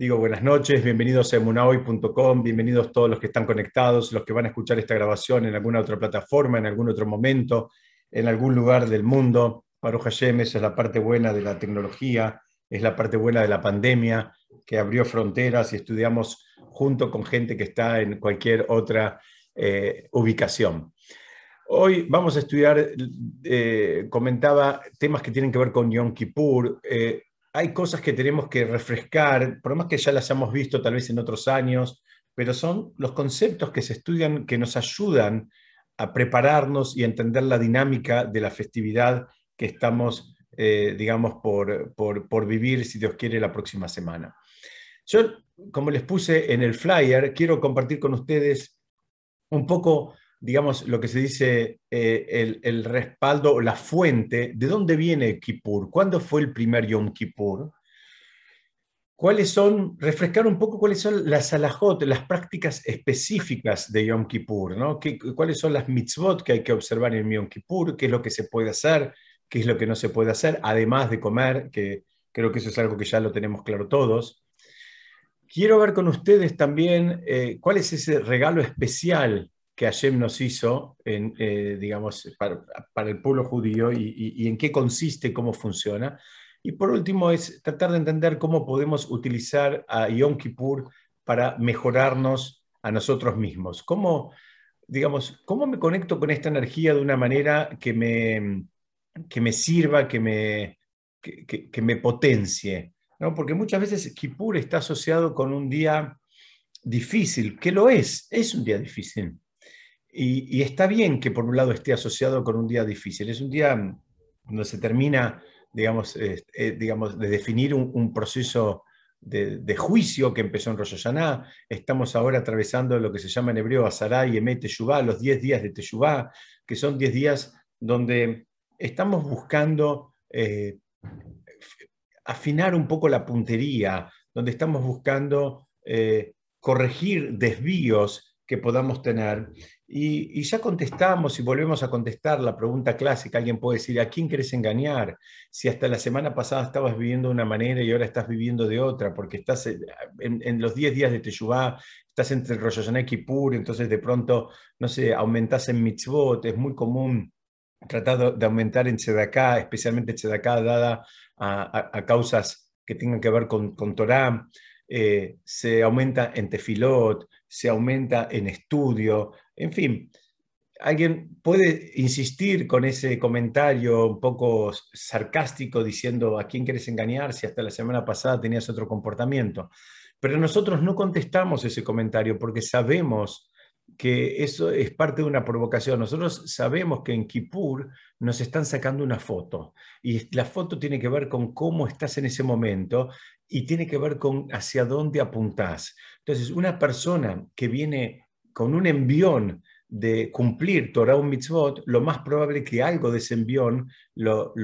Digo buenas noches, bienvenidos a emunahoy.com, bienvenidos todos los que están conectados, los que van a escuchar esta grabación en alguna otra plataforma, en algún otro momento, en algún lugar del mundo. Baruch Hashem, es la parte buena de la tecnología, es la parte buena de la pandemia, que abrió fronteras y estudiamos junto con gente que está en cualquier otra eh, ubicación. Hoy vamos a estudiar, eh, comentaba, temas que tienen que ver con Yom Kippur. Eh, hay cosas que tenemos que refrescar, por más que ya las hayamos visto tal vez en otros años, pero son los conceptos que se estudian que nos ayudan a prepararnos y a entender la dinámica de la festividad que estamos, eh, digamos, por, por, vivir, si Dios quiere, la próxima semana. Yo, como les puse en el flyer, quiero compartir con ustedes un poco digamos, lo que se dice eh, el, el, respaldo, la fuente, ¿de dónde viene Kippur? ¿Cuándo fue el primer Yom Kippur? ¿Cuáles son, refrescar un poco cuáles son las alajot, las prácticas específicas de Yom Kippur? ¿no? ¿Qué, ¿Cuáles son las mitzvot que hay que observar en Yom Kippur? ¿Qué es lo que se puede hacer? ¿Qué es lo que no se puede hacer? Además de comer, que creo que eso es algo que ya lo tenemos claro todos. Quiero ver con ustedes también eh, cuál es ese regalo especial que Hashem nos hizo, eh, digamos, para, el pueblo judío y, en qué consiste, cómo funciona. Y por último es tratar de entender cómo podemos utilizar a Yom Kippur para mejorarnos a nosotros mismos. Cómo, digamos, cómo me conecto con esta energía de una manera que me, que me sirva, que me, que, me potencie. ¿no? Porque muchas veces Kippur está asociado con un día difícil, que lo es, es un día difícil. Y, está bien que por un lado esté asociado con un día difícil. Es un día donde se termina, digamos, eh, digamos de definir un, proceso de, juicio que empezó en Rosh. Estamos ahora atravesando lo que se llama en hebreo Azará y Emet Teshuvah, los 10 días de Teshuvah, que son 10 días donde estamos buscando eh, afinar un poco la puntería, donde estamos buscando eh, corregir desvíos que podamos tener. Y, ya contestamos y volvemos a contestar la pregunta clásica. Alguien puede decir, ¿a quién quieres engañar? Si hasta la semana pasada estabas viviendo de una manera y ahora estás viviendo de otra, porque estás en, los 10 días de Teshuvah, estás entre Rosh Hashanah y Kippur, entonces de pronto, no sé, aumentás en mitzvot, es muy común tratar de aumentar en Tzedakah, especialmente Tzedakah dada a, causas que tengan que ver con, con Torah, eh, se aumenta en Tefilot, se aumenta en estudio, en fin. Alguien puede insistir con ese comentario un poco sarcástico diciendo a quién quieres engañar si hasta la semana pasada tenías otro comportamiento. Pero nosotros no contestamos ese comentario porque sabemos que eso es parte de una provocación. Nosotros sabemos que en Kippur nos están sacando una foto y la foto tiene que ver con cómo estás en ese momento y tiene que ver con hacia dónde apuntás. Entonces, una persona que viene con un envión de cumplir Torah o mitzvot, lo más probable que algo de ese envión lo,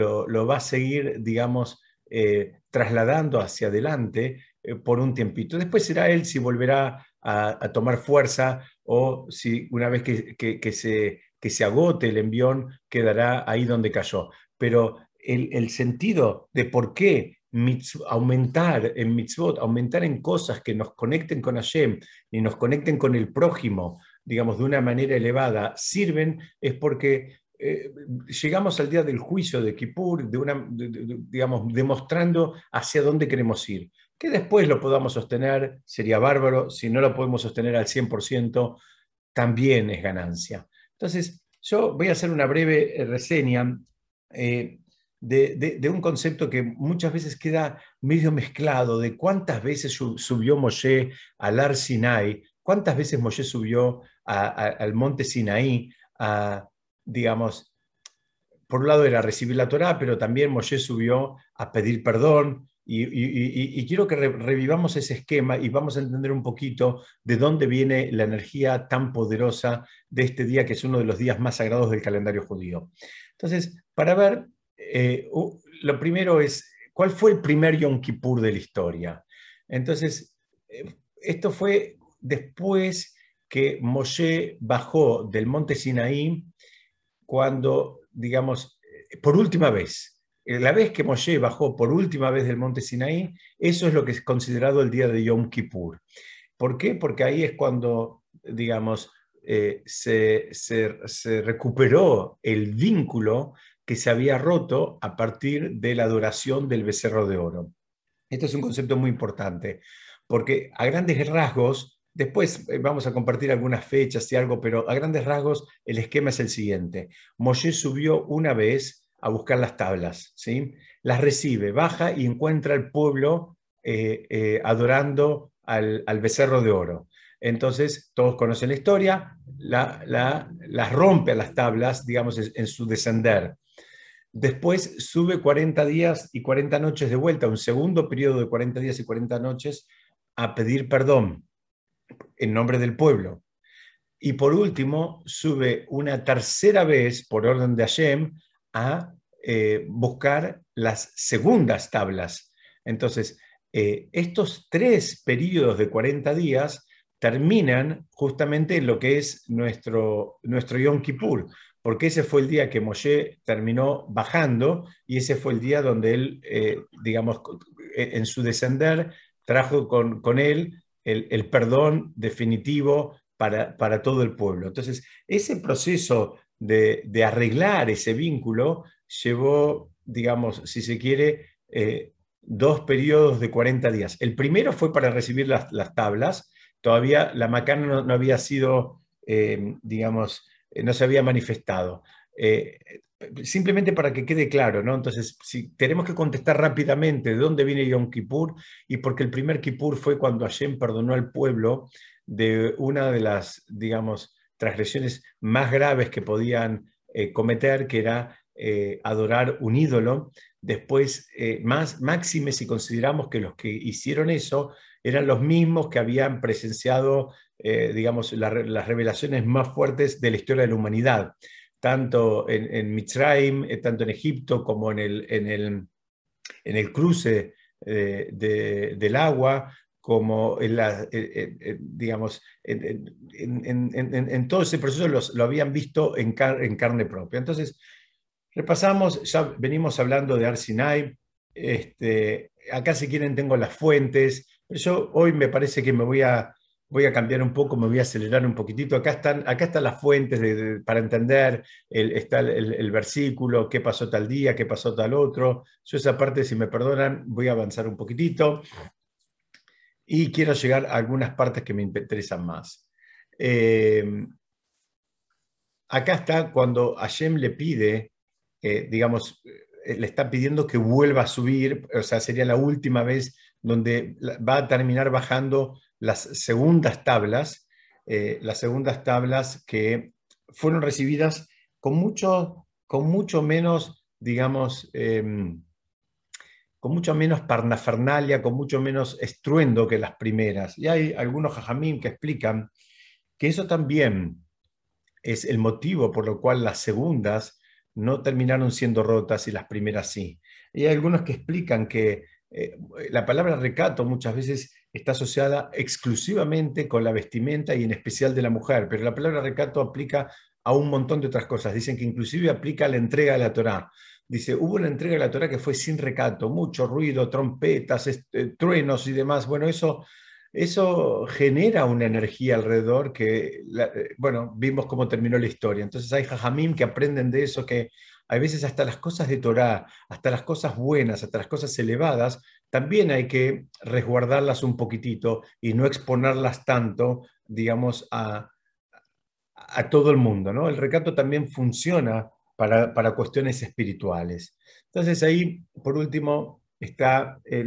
va a seguir, digamos, eh, trasladando hacia adelante eh, por un tiempito. Después será él si volverá a, tomar fuerza o si una vez que, se, que se agote el envión quedará ahí donde cayó. Pero el, el sentido de por qué aumentar en mitzvot, aumentar en cosas que nos conecten con Hashem y nos conecten con el prójimo, digamos, de una manera elevada, sirven, es porque eh, llegamos al día del juicio de Kippur, de una, digamos, demostrando hacia dónde queremos ir. Que después lo podamos sostener sería bárbaro, si no lo podemos sostener al 100%, también es ganancia. Entonces, yo voy a hacer una breve reseña. Eh, de, un concepto que muchas veces queda medio mezclado, de cuántas veces subió Moshe al Ar Sinai, cuántas veces Moshe subió al monte Sinaí, a, digamos, por un lado era recibir la Torá, pero también Moshe subió a pedir perdón, y, quiero que revivamos ese esquema y vamos a entender un poquito de dónde viene la energía tan poderosa de este día, que es uno de los días más sagrados del calendario judío. Entonces, para ver eh, lo primero es, ¿cuál fue el primer Yom Kippur de la historia? Entonces, eh, esto fue después que Moshe bajó del monte Sinaí cuando, digamos, eh, por última vez, la vez que Moshe bajó por última vez del monte Sinaí, eso es lo que es considerado el día de Yom Kippur. ¿Por qué? Porque ahí es cuando, digamos, eh, se, recuperó el vínculo que se había roto a partir de la adoración del becerro de oro. Esto es un concepto muy importante, porque a grandes rasgos, después eh, vamos a compartir algunas fechas y algo, pero a grandes rasgos el esquema es el siguiente. Moshe subió una vez a buscar las tablas, ¿sí? las recibe, baja y encuentra al pueblo eh, eh, adorando al, becerro de oro. Entonces, todos conocen la historia, las rompe a las tablas, digamos, en, su descender. Después sube 40 días y 40 noches de vuelta, un segundo periodo de 40 días y 40 noches, a pedir perdón en nombre del pueblo. Y por último, sube una tercera vez, por orden de Hashem, a eh, buscar las segundas tablas. Entonces, eh, estos tres periodos de 40 días terminan justamente en lo que es nuestro, nuestro Yom Kippur, porque ese fue el día que Moshe terminó bajando y ese fue el día donde él, eh, digamos, en su descender, trajo con, él el, perdón definitivo para, para, todo el pueblo. Entonces, ese proceso de, arreglar ese vínculo llevó, digamos, si se quiere, eh, dos periodos de 40 días. El primero fue para recibir las, tablas, todavía la macana no, había sido, eh, digamos, eh, no se había manifestado. simplemente para que quede claro, ¿no? Entonces, si tenemos que contestar rápidamente de dónde viene Yom Kippur, y porque el primer Kippur fue cuando Hashem perdonó al pueblo de una de las, digamos, transgresiones más graves que podían eh, cometer, que era eh, adorar un ídolo. Después, eh, más máxime si consideramos que los que hicieron eso eran los mismos que habían presenciado, digamos, las revelaciones más fuertes de la historia de la humanidad, tanto en, en Mitzrayim, tanto en Egipto como en el, en el, en el cruce del agua, como en la, digamos, en, todo ese proceso lo habían visto en, en, carne propia. Entonces, repasamos, ya venimos hablando de Arsinai, este, acá si quieren tengo las fuentes, pero yo hoy me parece que me voy a, voy a cambiar un poco, me voy a acelerar un poquitito. Acá están, acá están las fuentes para entender, el, está el, el, versículo, qué pasó tal día, qué pasó tal otro. Yo esa parte, si me perdonan, voy a avanzar un poquitito y quiero llegar a algunas partes que me interesan más. Eh, acá está cuando Hashem le pide, eh, digamos, eh, le está pidiendo que vuelva a subir, o sea, sería la última vez donde va a terminar bajando las segundas tablas, las segundas tablas que fueron recibidas con mucho, con mucho menos, digamos, em, con mucho menos parnafernalia, con mucho menos estruendo que las primeras. Y hay algunos jajamim que explican que eso también es el motivo por lo cual las segundas no terminaron siendo rotas y las primeras sí. Y hay algunos que explican que eh, la palabra recato muchas veces está asociada exclusivamente con la vestimenta y en especial de la mujer, pero la palabra recato aplica a un montón de otras cosas. Dicen que inclusive aplica a la entrega de la Torá. Dice, hubo una entrega de la Torah que fue sin recato, mucho ruido, trompetas, este, truenos y demás. Bueno, eso, eso genera una energía alrededor que, eh, bueno, vimos cómo terminó la historia. Entonces hay jajamim que aprenden de eso, que a veces hasta las cosas de Torah, hasta las cosas buenas, hasta las cosas elevadas, también hay que resguardarlas un poquitito y no exponerlas tanto, digamos, a, a todo el mundo. ¿no? El recato también funciona para, cuestiones espirituales. Entonces ahí, por último, está eh,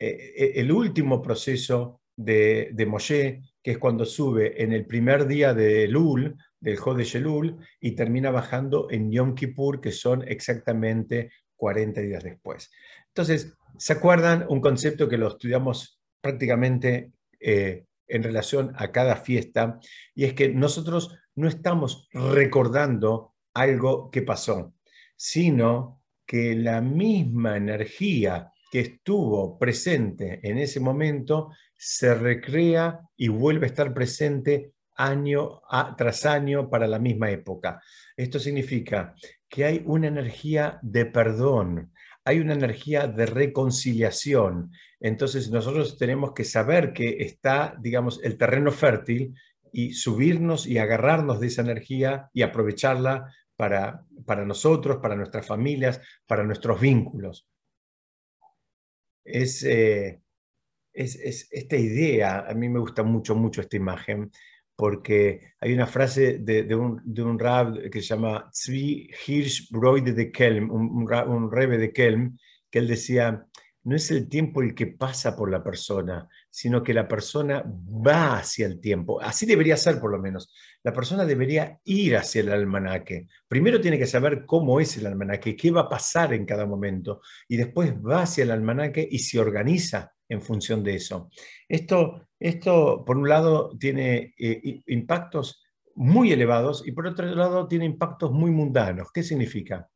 eh, el último proceso de, de, Moshe, que es cuando sube en el primer día de Lul, del Jode Shelul, y termina bajando en Yom Kippur, que son exactamente 40 días después. Entonces, ¿se acuerdan un concepto que lo estudiamos prácticamente eh, en relación a cada fiesta? Y es que nosotros no estamos recordando algo que pasó, sino que la misma energía que estuvo presente en ese momento se recrea y vuelve a estar presente año tras año para la misma época. Esto significa que hay una energía de perdón, hay una energía de reconciliación. Entonces nosotros tenemos que saber que está, digamos, el terreno fértil y subirnos y agarrarnos de esa energía y aprovecharla para, para nosotros, para nuestras familias, para nuestros vínculos. Es, eh, es, esta idea, a mí me gusta mucho, mucho esta imagen, porque hay una frase de, un, de un, rab que se llama Zvi Hirsch Broide de Kelm, un, un, rebe de Kelm, que él decía, no es el tiempo el que pasa por la persona, sino que la persona va hacia el tiempo. Así debería ser por lo menos. La persona debería ir hacia el almanaque. Primero tiene que saber cómo es el almanaque, qué va a pasar en cada momento, y después va hacia el almanaque y se organiza en función de eso. Esto, esto por un lado, tiene eh, impactos muy elevados y por otro lado tiene impactos muy mundanos. ¿Qué significa?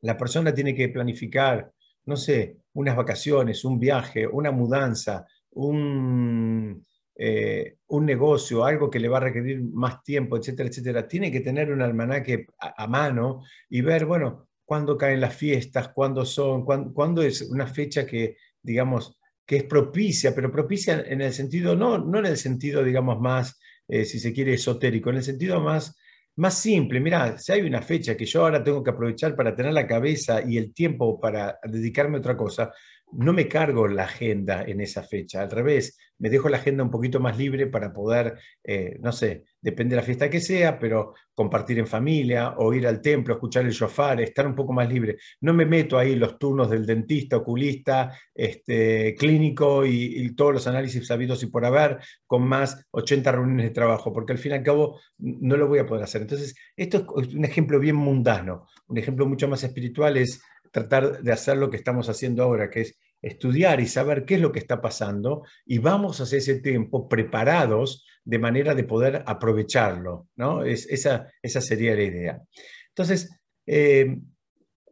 La persona tiene que planificar no sé, unas vacaciones, un viaje, una mudanza, un, eh, un negocio, algo que le va a requerir más tiempo, etcétera, etcétera, tiene que tener un almanaque a, mano y ver, bueno, cuándo caen las fiestas, cuándo son, cuándo, es una fecha que, digamos, que es propicia, pero propicia en el sentido, no, no en el sentido, digamos, más, eh, si se quiere, esotérico, en el sentido más más simple, mira, si hay una fecha que yo ahora tengo que aprovechar para tener la cabeza y el tiempo para dedicarme a otra cosa, no me cargo la agenda en esa fecha, al revés, me dejo la agenda un poquito más libre para poder, eh, no sé, depende de la fiesta que sea, pero compartir en familia o ir al templo, escuchar el shofar, estar un poco más libre. No me meto ahí los turnos del dentista, oculista, este, clínico y, todos los análisis sabidos y por haber, con más 80 reuniones de trabajo, porque al fin y al cabo no lo voy a poder hacer. Entonces, esto es un ejemplo bien mundano, un ejemplo mucho más espiritual es tratar de hacer lo que estamos haciendo ahora, que es estudiar y saber qué es lo que está pasando y vamos a hacer ese tiempo preparados de manera de poder aprovecharlo. ¿no? Es, esa, esa sería la idea. Entonces, eh,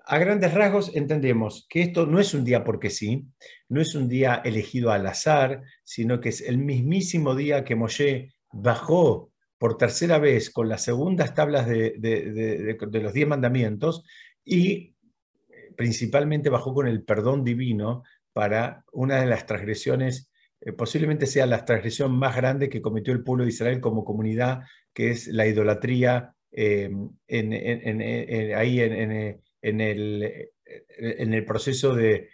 a grandes rasgos entendemos que esto no es un día porque sí, no es un día elegido al azar, sino que es el mismísimo día que Moshe bajó por tercera vez con las segundas tablas de, de los diez mandamientos y principalmente bajó con el perdón divino para una de las transgresiones, eh, posiblemente sea la transgresión más grande que cometió el pueblo de Israel como comunidad, que es la idolatría eh, ahí en, el, en el proceso de,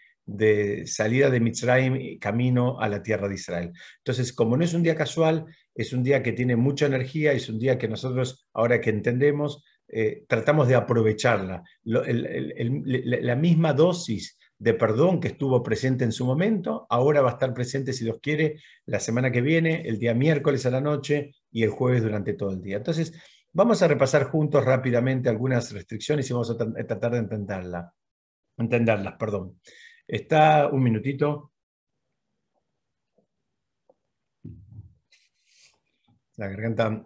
salida de Mitzrayim camino a la tierra de Israel. Entonces, como no es un día casual, es un día que tiene mucha energía, es un día que nosotros, ahora que entendemos, eh, tratamos de aprovecharla. la misma dosis de perdón que estuvo presente en su momento, ahora va a estar presente, si Dios quiere, la semana que viene, el día miércoles a la noche y el jueves durante todo el día. Entonces, vamos a repasar juntos rápidamente algunas restricciones y vamos a tratar de entenderla, entenderlas. Perdón. Está un minutito. La garganta,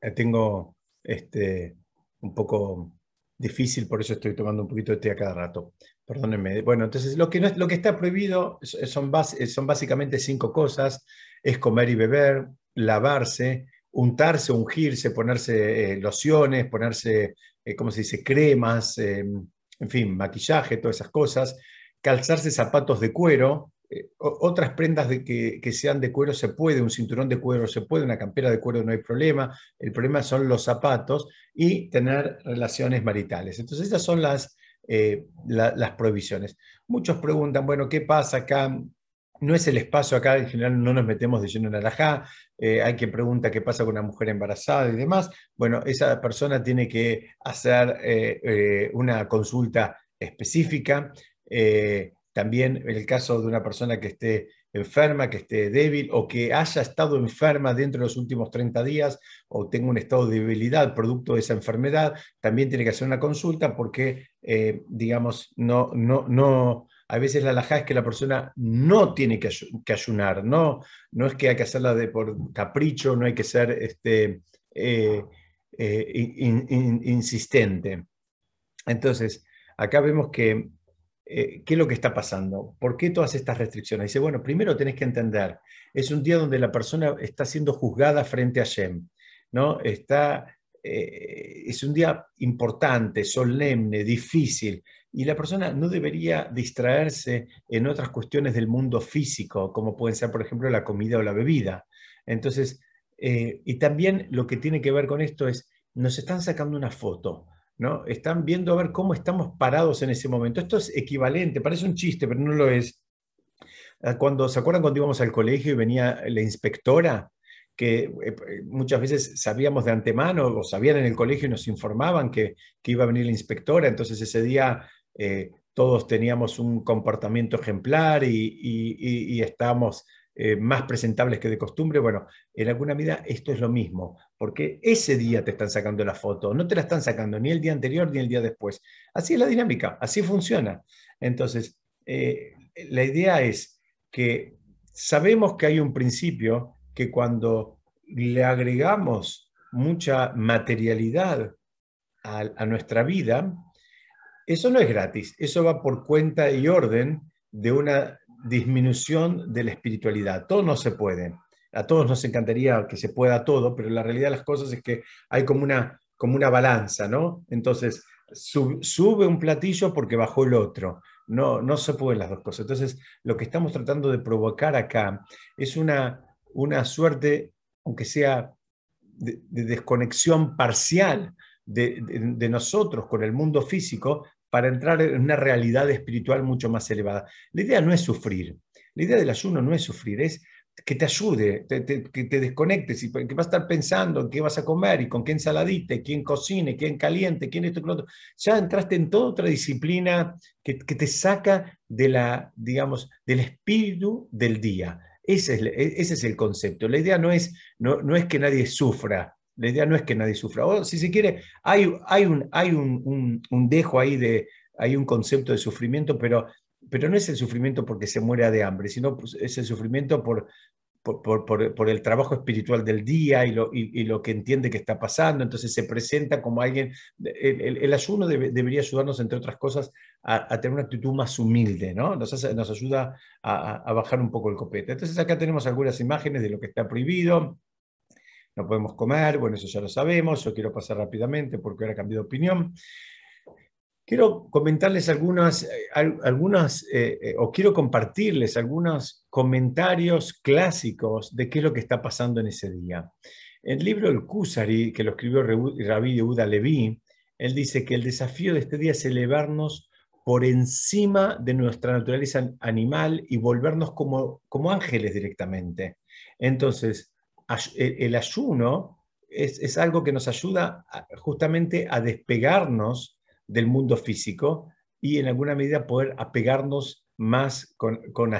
eh, tengo este, un poco difícil, por eso estoy tomando un poquito de té a cada rato. Perdónenme. Bueno, entonces lo que, no, lo que está prohibido son, son básicamente cinco cosas. Es comer y beber, lavarse, untarse, ungirse, ponerse eh, lociones, ponerse, eh, ¿cómo se dice?, cremas, em, en fin, maquillaje, todas esas cosas. Calzarse zapatos de cuero, eh, otras prendas de que, sean de cuero se puede, un cinturón de cuero se puede, una campera de cuero no hay problema, el problema son los zapatos y tener relaciones maritales. Entonces esas son las, eh, las prohibiciones. Muchos preguntan, bueno, ¿qué pasa acá? No es el espacio acá, en general no nos metemos de lleno en alajá, eh, hay quien pregunta qué pasa con una mujer embarazada y demás. Bueno, esa persona tiene que hacer una consulta específica. También en el caso de una persona que esté enferma, que esté débil o que haya estado enferma dentro de los últimos 30 días o tenga un estado de debilidad producto de esa enfermedad, también tiene que hacer una consulta porque, eh, digamos, no, no, no, a veces la alajá es que la persona no tiene que, ayunar, no, no es que hay que hacerla de por capricho, no hay que ser este, eh, eh, insistente. Entonces, acá vemos que eh, ¿qué es lo que está pasando? ¿Por qué todas estas restricciones? Dice, bueno, primero tenés que entender, es un día donde la persona está siendo juzgada frente a Shem, ¿no? Está, eh, es un día importante, solemne, difícil, y la persona no debería distraerse en otras cuestiones del mundo físico, como pueden ser, por ejemplo, la comida o la bebida. Entonces, eh, y también lo que tiene que ver con esto es, nos están sacando una foto, ¿no? Están viendo a ver cómo estamos parados en ese momento. Esto es equivalente, parece un chiste, pero no lo es. Ah, cuando, ¿Se acuerdan cuando íbamos al colegio y venía la inspectora? que eh, muchas veces sabíamos de antemano o sabían en el colegio y nos informaban que, iba a venir la inspectora, entonces ese día eh, todos teníamos un comportamiento ejemplar y, estábamos eh, más presentables que de costumbre. Bueno, en alguna medida esto es lo mismo, porque ese día te están sacando la foto, no te la están sacando ni el día anterior ni el día después. Así es la dinámica, así funciona. Entonces, la idea es que sabemos que hay un principio que cuando le agregamos mucha materialidad a, nuestra vida, eso no es gratis, eso va por cuenta y orden de una disminución de la espiritualidad. Todo no se puede. A todos nos encantaría que se pueda todo, pero la realidad de las cosas es que hay como una, como una balanza, ¿no? Entonces, sube un platillo porque bajó el otro. No, no se pueden las dos cosas. Entonces, lo que estamos tratando de provocar acá es una, una suerte, aunque sea de, desconexión parcial de, nosotros con el mundo físico, para entrar en una realidad espiritual mucho más elevada. La idea no es sufrir, la idea del ayuno no es sufrir, es que te ayude, que te desconectes y que vas a estar pensando en qué vas a comer y con qué ensaladita, quién cocine, quién caliente, quién esto, otro. Ya entraste en toda otra disciplina que, que, te saca de la, digamos, del espíritu del día. Ese es, e, ese es el concepto. La idea no es, no, no, es que nadie sufra, la idea no es que nadie sufra. O si se quiere, hay, hay, un, hay un, un, dejo ahí de, hay un concepto de sufrimiento, pero, pero no es el sufrimiento porque se muere de hambre, sino pues, es el sufrimiento por, por, el trabajo espiritual del día y lo, lo, que entiende que está pasando, entonces se presenta como alguien, el, ayuno debería ayudarnos, entre otras cosas, a, tener una actitud más humilde, ¿no? Nos, nos ayuda a, bajar un poco el copete. Entonces acá tenemos algunas imágenes de lo que está prohibido, no podemos comer, bueno, eso ya lo sabemos, yo quiero pasar rápidamente porque ahora cambiado de opinión. Quiero comentarles algunas, eh, algunas eh, eh, o quiero compartirles algunos comentarios clásicos de qué es lo que está pasando en ese día. El libro El Kusari, que lo escribió Rabbi Yehuda Levi, él dice que el desafío de este día es elevarnos por encima de nuestra naturaleza animal y volvernos como, como ángeles directamente. Entonces, el ayuno es, es algo que nos ayuda justamente a despegarnos del mundo físico y en alguna medida poder apegarnos más con, con.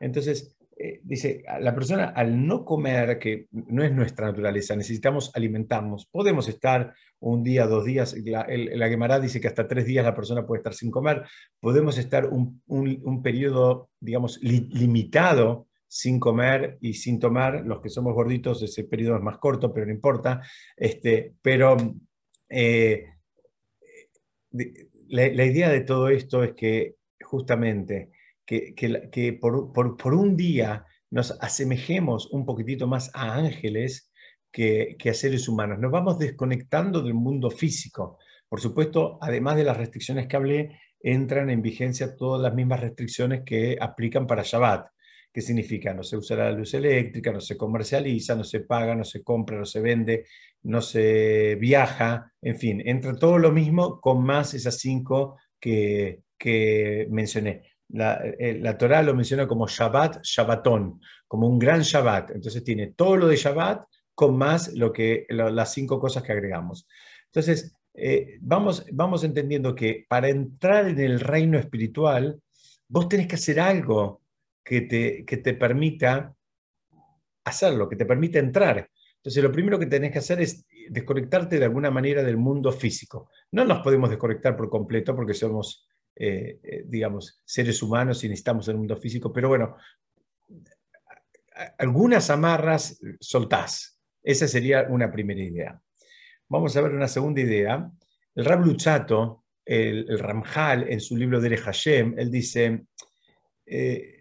Entonces, eh, dice, la persona al no comer, que no es nuestra naturaleza, necesitamos alimentarnos, podemos estar un día, dos días, la, el, dice que hasta tres días la persona puede estar sin comer, podemos estar un, un, periodo, digamos, limitado sin comer y sin tomar, los que somos gorditos ese periodo es más corto, pero no importa, este, pero... Eh, la, idea de todo esto es que justamente que, que, por, por, un día nos asemejemos un poquitito más a ángeles que, que, a seres humanos. Nos vamos desconectando del mundo físico. Por supuesto, además de las restricciones que hablé, entran en vigencia todas las mismas restricciones que aplican para Shabbat. ¿Qué significa? No se usa la luz eléctrica, no se comercializa, no se paga, no se compra, no se vende, no se viaja, en fin, entra todo lo mismo con más esas cinco que, que mencioné. La, eh, la, Torah lo menciona como Shabbat, Shabbatón, como un gran Shabbat. Entonces tiene todo lo de Shabbat con más lo que, las cinco cosas que agregamos. Entonces, eh, vamos, vamos entendiendo que para entrar en el reino espiritual, vos tenés que hacer algo que te, que te permita hacerlo, que te permita entrar. Entonces, lo primero que tenés que hacer es desconectarte de alguna manera del mundo físico. No nos podemos desconectar por completo porque somos, eh, eh, digamos, seres humanos y necesitamos el mundo físico, pero bueno, algunas amarras soltás. Esa sería una primera idea. Vamos a ver una segunda idea. El Rab Luchato el, Ramjal en su libro de Hashem, él dice, eh,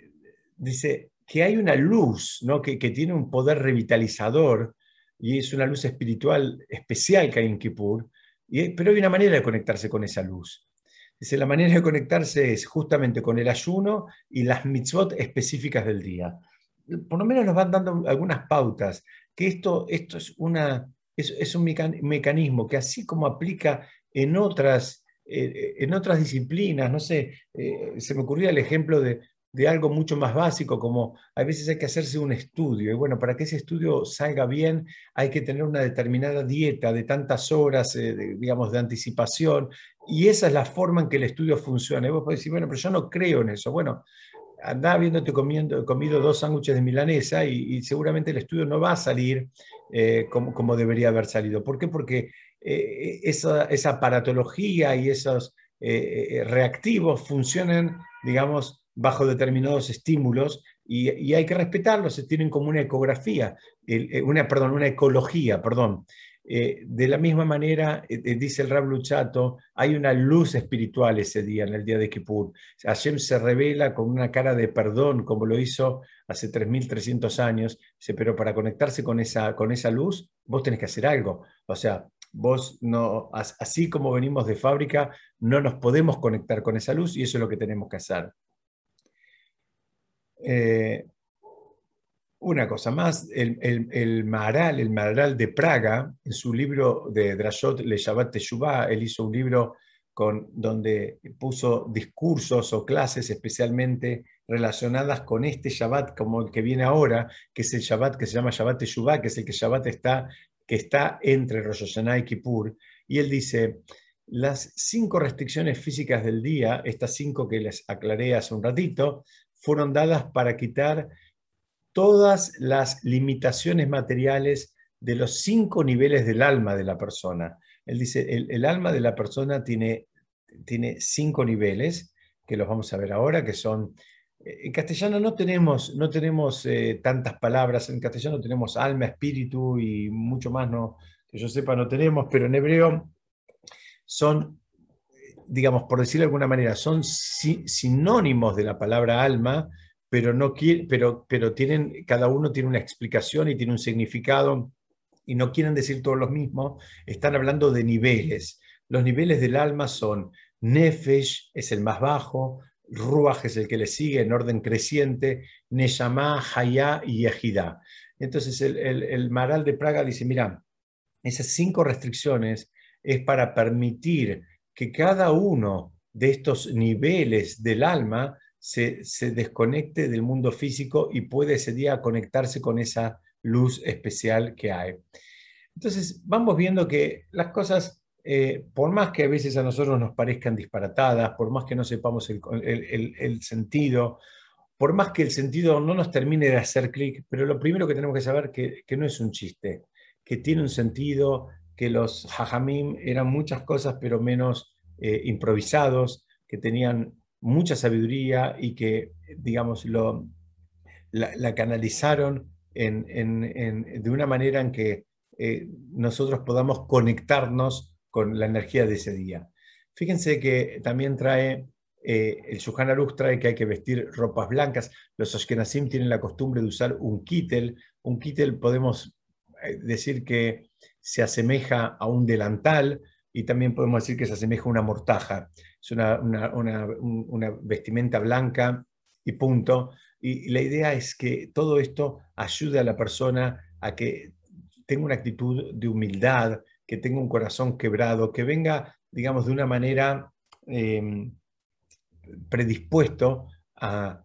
dice que hay una luz ¿no? que, tiene un poder revitalizador y es una luz espiritual especial que hay en Kippur, y, pero hay una manera de conectarse con esa luz. Dice, la manera de conectarse es justamente con el ayuno y las mitzvot específicas del día. Por lo menos nos van dando algunas pautas, que esto, esto es, una, es, un mecanismo que así como aplica en otras, eh, en otras disciplinas, no sé, eh, se me ocurría el ejemplo de, de algo mucho más básico, como a veces hay que hacerse un estudio, y bueno, para que ese estudio salga bien hay que tener una determinada dieta de tantas horas, eh, digamos, de anticipación, y esa es la forma en que el estudio funciona. Y vos podés decir, bueno, pero yo no creo en eso. Bueno, andá habiéndote comiendo, comido dos sándwiches de milanesa y, seguramente el estudio no va a salir eh, como, como, debería haber salido. ¿Por qué? Porque eh, esa, esa, aparatología y esos reactivos funcionan, digamos, bajo determinados estímulos y, hay que respetarlos, se tienen como una ecografía, eh, una, perdón, una ecología, perdón. Eh, de la misma manera, eh, dice el Rab Luchato, hay una luz espiritual ese día, en el día de Kippur. Hashem se revela con una cara de perdón, como lo hizo hace 3.300 años, pero para conectarse con esa, con esa luz, vos tenés que hacer algo. O sea, vos no, así como venimos de fábrica, no nos podemos conectar con esa luz y eso es lo que tenemos que hacer. Eh, una cosa más, el, el, el, Maharal, el de Praga, en su libro de Drashot Le Shabbat Teshuvah, él hizo un libro con, donde puso discursos o clases especialmente relacionadas con este Shabbat, como el que viene ahora, que es el Shabbat que se llama Shabbat Teshuvah, que es el que Shabbat está, que está entre Rosh Hashanah y Kippur. Y él dice, las cinco restricciones físicas del día, estas cinco que les aclaré hace un ratito, fueron dadas para quitar todas las limitaciones materiales de los cinco niveles del alma de la persona. Él dice, el, alma de la persona tiene, tiene cinco niveles, que los vamos a ver ahora, que son... Eh, en castellano no tenemos, no tenemos eh, tantas palabras, en castellano tenemos alma, espíritu y mucho más, no, que yo sepa, no tenemos, pero en hebreo son digamos, por decirlo de alguna manera, son sinónimos de la palabra alma, pero, no pero, pero tienen, cada uno tiene una explicación y tiene un significado y no quieren decir todos los mismos, están hablando de niveles. Los niveles del alma son Nefesh, es el más bajo, Ruach es el que le sigue en orden creciente, Neshama, Hayá y Yehidá. Entonces el, el, el Maral de Praga dice, mira, esas cinco restricciones es para permitir que cada uno de estos niveles del alma se, desconecte del mundo físico y puede ese día conectarse con esa luz especial que hay. Entonces, vamos viendo que las cosas, eh, por más que a veces a nosotros nos parezcan disparatadas, por más que no sepamos el, sentido, por más que el sentido no nos termine de hacer clic, pero lo primero que tenemos que saber que, que no es un chiste, que tiene un sentido, que los hajamim eran muchas cosas, pero menos eh, improvisados, que tenían mucha sabiduría y que, digamos, lo, la, canalizaron de una manera en que eh, nosotros podamos conectarnos con la energía de ese día. Fíjense que también trae, eh, el Shulchan Aruch trae que hay que vestir ropas blancas. Los Ashkenazim tienen la costumbre de usar un kittel. Un kittel podemos decir que se asemeja a un delantal y también podemos decir que se asemeja a una mortaja. Es una, vestimenta blanca y punto. Y, la idea es que todo esto ayude a la persona a que tenga una actitud de humildad, que tenga un corazón quebrado, que venga, digamos, de una manera em, predispuesto a,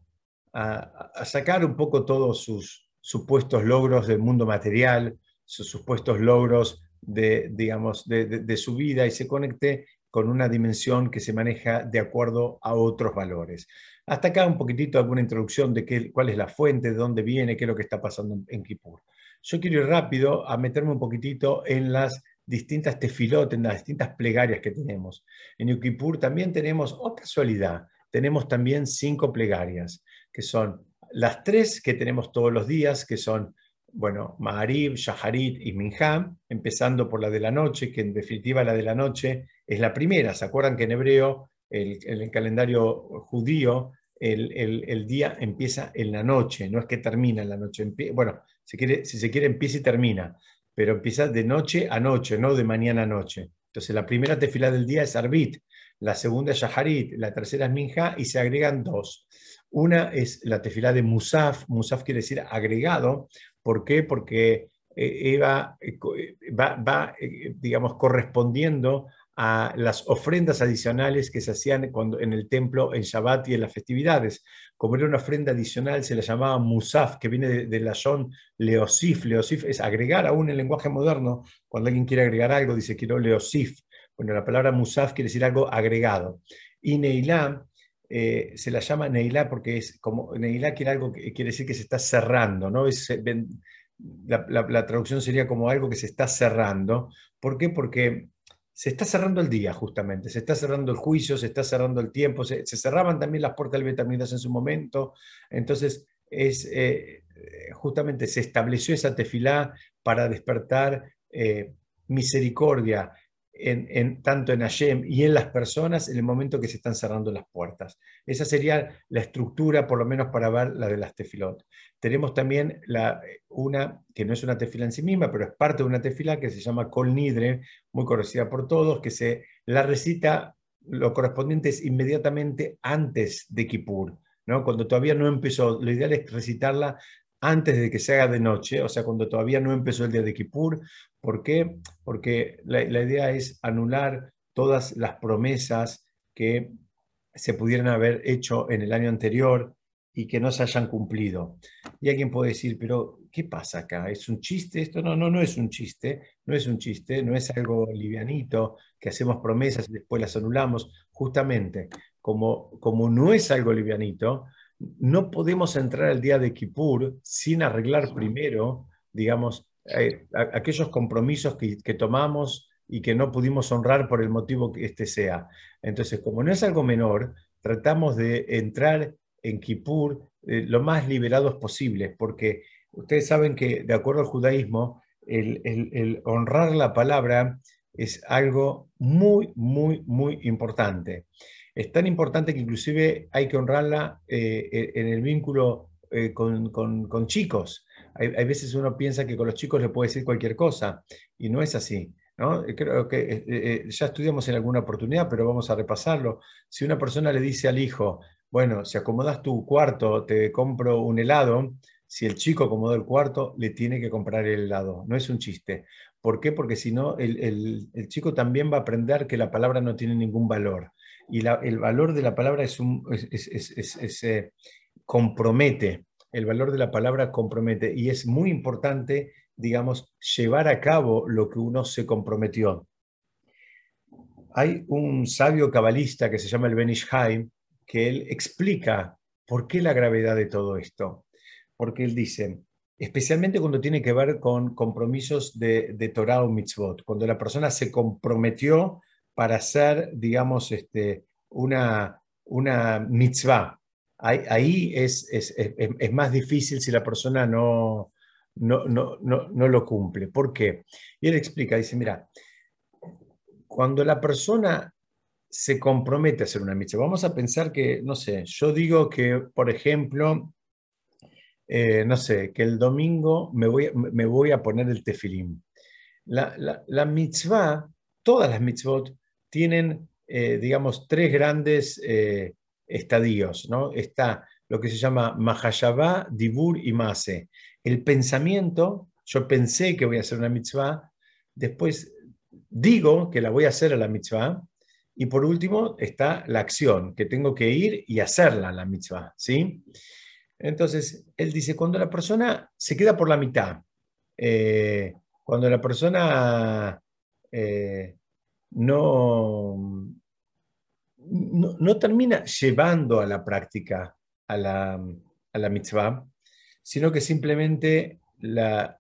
a, sacar un poco todos sus supuestos logros del mundo material, sus supuestos logros de, digamos, de, su vida y se conecte con una dimensión que se maneja de acuerdo a otros valores. Hasta acá un poquitito alguna introducción de qué, cuál es la fuente, de dónde viene, qué es lo que está pasando en, Kippur. Yo quiero ir rápido a meterme un poquitito en las distintas tefilotes, en las distintas plegarias que tenemos. En Kippur también tenemos, otra casualidad, tenemos también cinco plegarias, que son las tres que tenemos todos los días, que son bueno, Maharib, Shaharit y Minham, empezando por la de la noche, que en definitiva la de la noche es la primera. ¿Se acuerdan que en hebreo, en el, calendario judío, el, día empieza en la noche, no es que termina en la noche. Bueno, si, quiere, si se quiere empieza y termina, pero empieza de noche a noche, no de mañana a noche. Entonces la primera tefila del día es Arbit, la segunda es Shaharit, la tercera es Minja y se agregan dos. Una es la tefila de Musaf, Musaf quiere decir agregado, ¿por qué? Porque eh, va, eh, va, va, eh, digamos, correspondiendo a las ofrendas adicionales que se hacían cuando, en el templo en Shabbat y en las festividades. Como era una ofrenda adicional, se la llamaba Musaf, que viene de, la son Leosif. Leosif es agregar aún en el lenguaje moderno. Cuando alguien quiere agregar algo, dice quiero Leosif. Bueno, la palabra Musaf quiere decir algo agregado. Y Neilá se la llama Neilá porque es como Neilá quiere que decir que se está cerrando, ¿no? Es, la, traducción sería como algo que se está cerrando. ¿Por qué? Porque se está cerrando el día, justamente, se está cerrando el juicio, se está cerrando el tiempo, se, cerraban también las puertas del Betamidas en su momento. Entonces, es, eh, justamente se estableció esa tefilá para despertar eh, misericordia, en, tanto en Hashem y en las personas en el momento que se están cerrando las puertas. Esa sería la estructura, por lo menos para ver la de las tefilot. Tenemos también la, una, que no es una tefila en sí misma, pero es parte de una tefila que se llama Kol Nidre, muy conocida por todos, que se la recita, lo correspondiente es inmediatamente antes de Kippur. ¿no? Cuando todavía no empezó, lo ideal es recitarla antes de que se haga de noche, o sea, cuando todavía no empezó el día de Kippur. ¿Por qué? Porque la, idea es anular todas las promesas que se pudieran haber hecho en el año anterior y que no se hayan cumplido. Y alguien puede decir, pero ¿qué pasa acá? ¿Es un chiste esto? No, no, no es un chiste, no es un chiste, no es algo livianito, que hacemos promesas y después las anulamos. Justamente, como, como no es algo livianito, no podemos entrar al día de Kippur sin arreglar primero, digamos, eh, aquellos compromisos que, tomamos y que no pudimos honrar por el motivo que este sea. Entonces, como no es algo menor, tratamos de entrar en Kippur eh, lo más liberados posibles, porque ustedes saben que, de acuerdo al judaísmo, el honrar la palabra es algo muy, muy, muy importante es tan importante que inclusive hay que honrarla eh, eh, en el vínculo eh, con, chicos. Hay, veces uno piensa que con los chicos le puede decir cualquier cosa y no es así. ¿no? Creo que ya estudiamos en alguna oportunidad, pero vamos a repasarlo. Si una persona le dice al hijo, bueno, si acomodas tu cuarto, te compro un helado, si el chico acomoda el cuarto, le tiene que comprar el helado. No es un chiste. ¿Por qué? Porque si no, el, el chico también va a aprender que la palabra no tiene ningún valor y el valor de la palabra es un, eh, compromete, el valor de la palabra compromete y es muy importante, digamos, llevar a cabo lo que uno se comprometió. Hay un sabio cabalista que se llama el Benish que él explica por qué la gravedad de todo esto. Porque él dice, especialmente cuando tiene que ver con compromisos de, de Torah o mitzvot, cuando la persona se comprometió para hacer, digamos, este, una, una mitzvah. Ahí, es, es, es, más difícil si la persona no, no, no, no, lo cumple. ¿Por qué? Y él explica, dice, mira, cuando la persona se compromete a hacer una mitzvah, vamos a pensar que, no sé, yo digo que, por ejemplo, eh, no sé, que el domingo me voy, me voy a poner el tefilín. La, la, la mitzvah, todas las mitzvot, tienen, eh, digamos, tres grandes eh, estadios. ¿no? Está lo que se llama Mahayabá, Dibur y Mase. El pensamiento, yo pensé que voy a hacer una mitzvah, después digo que la voy a hacer a la mitzvah, y por último está la acción, que tengo que ir y hacerla la mitzvah. ¿sí? Entonces, él dice, cuando la persona se queda por la mitad, eh, cuando la persona no, no, termina llevando a la práctica a la, a la mitzvah, sino que simplemente la,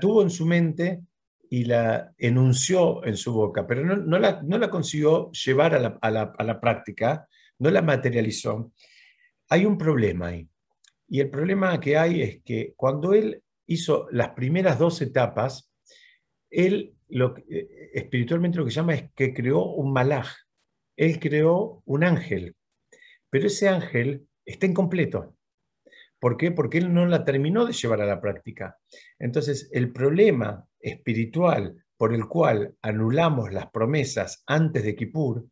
tuvo en su mente y la enunció en su boca, pero no, la, no la, consiguió llevar a la, a la, práctica, no la materializó. Hay un problema ahí. Y el problema que hay es que cuando él hizo las primeras dos etapas, él lo, eh, espiritualmente lo que llama es que creó un malaj. Él creó un ángel, pero ese ángel está incompleto. ¿Por qué? Porque él no la terminó de llevar a la práctica. Entonces, el problema espiritual por el cual anulamos las promesas antes de Kippur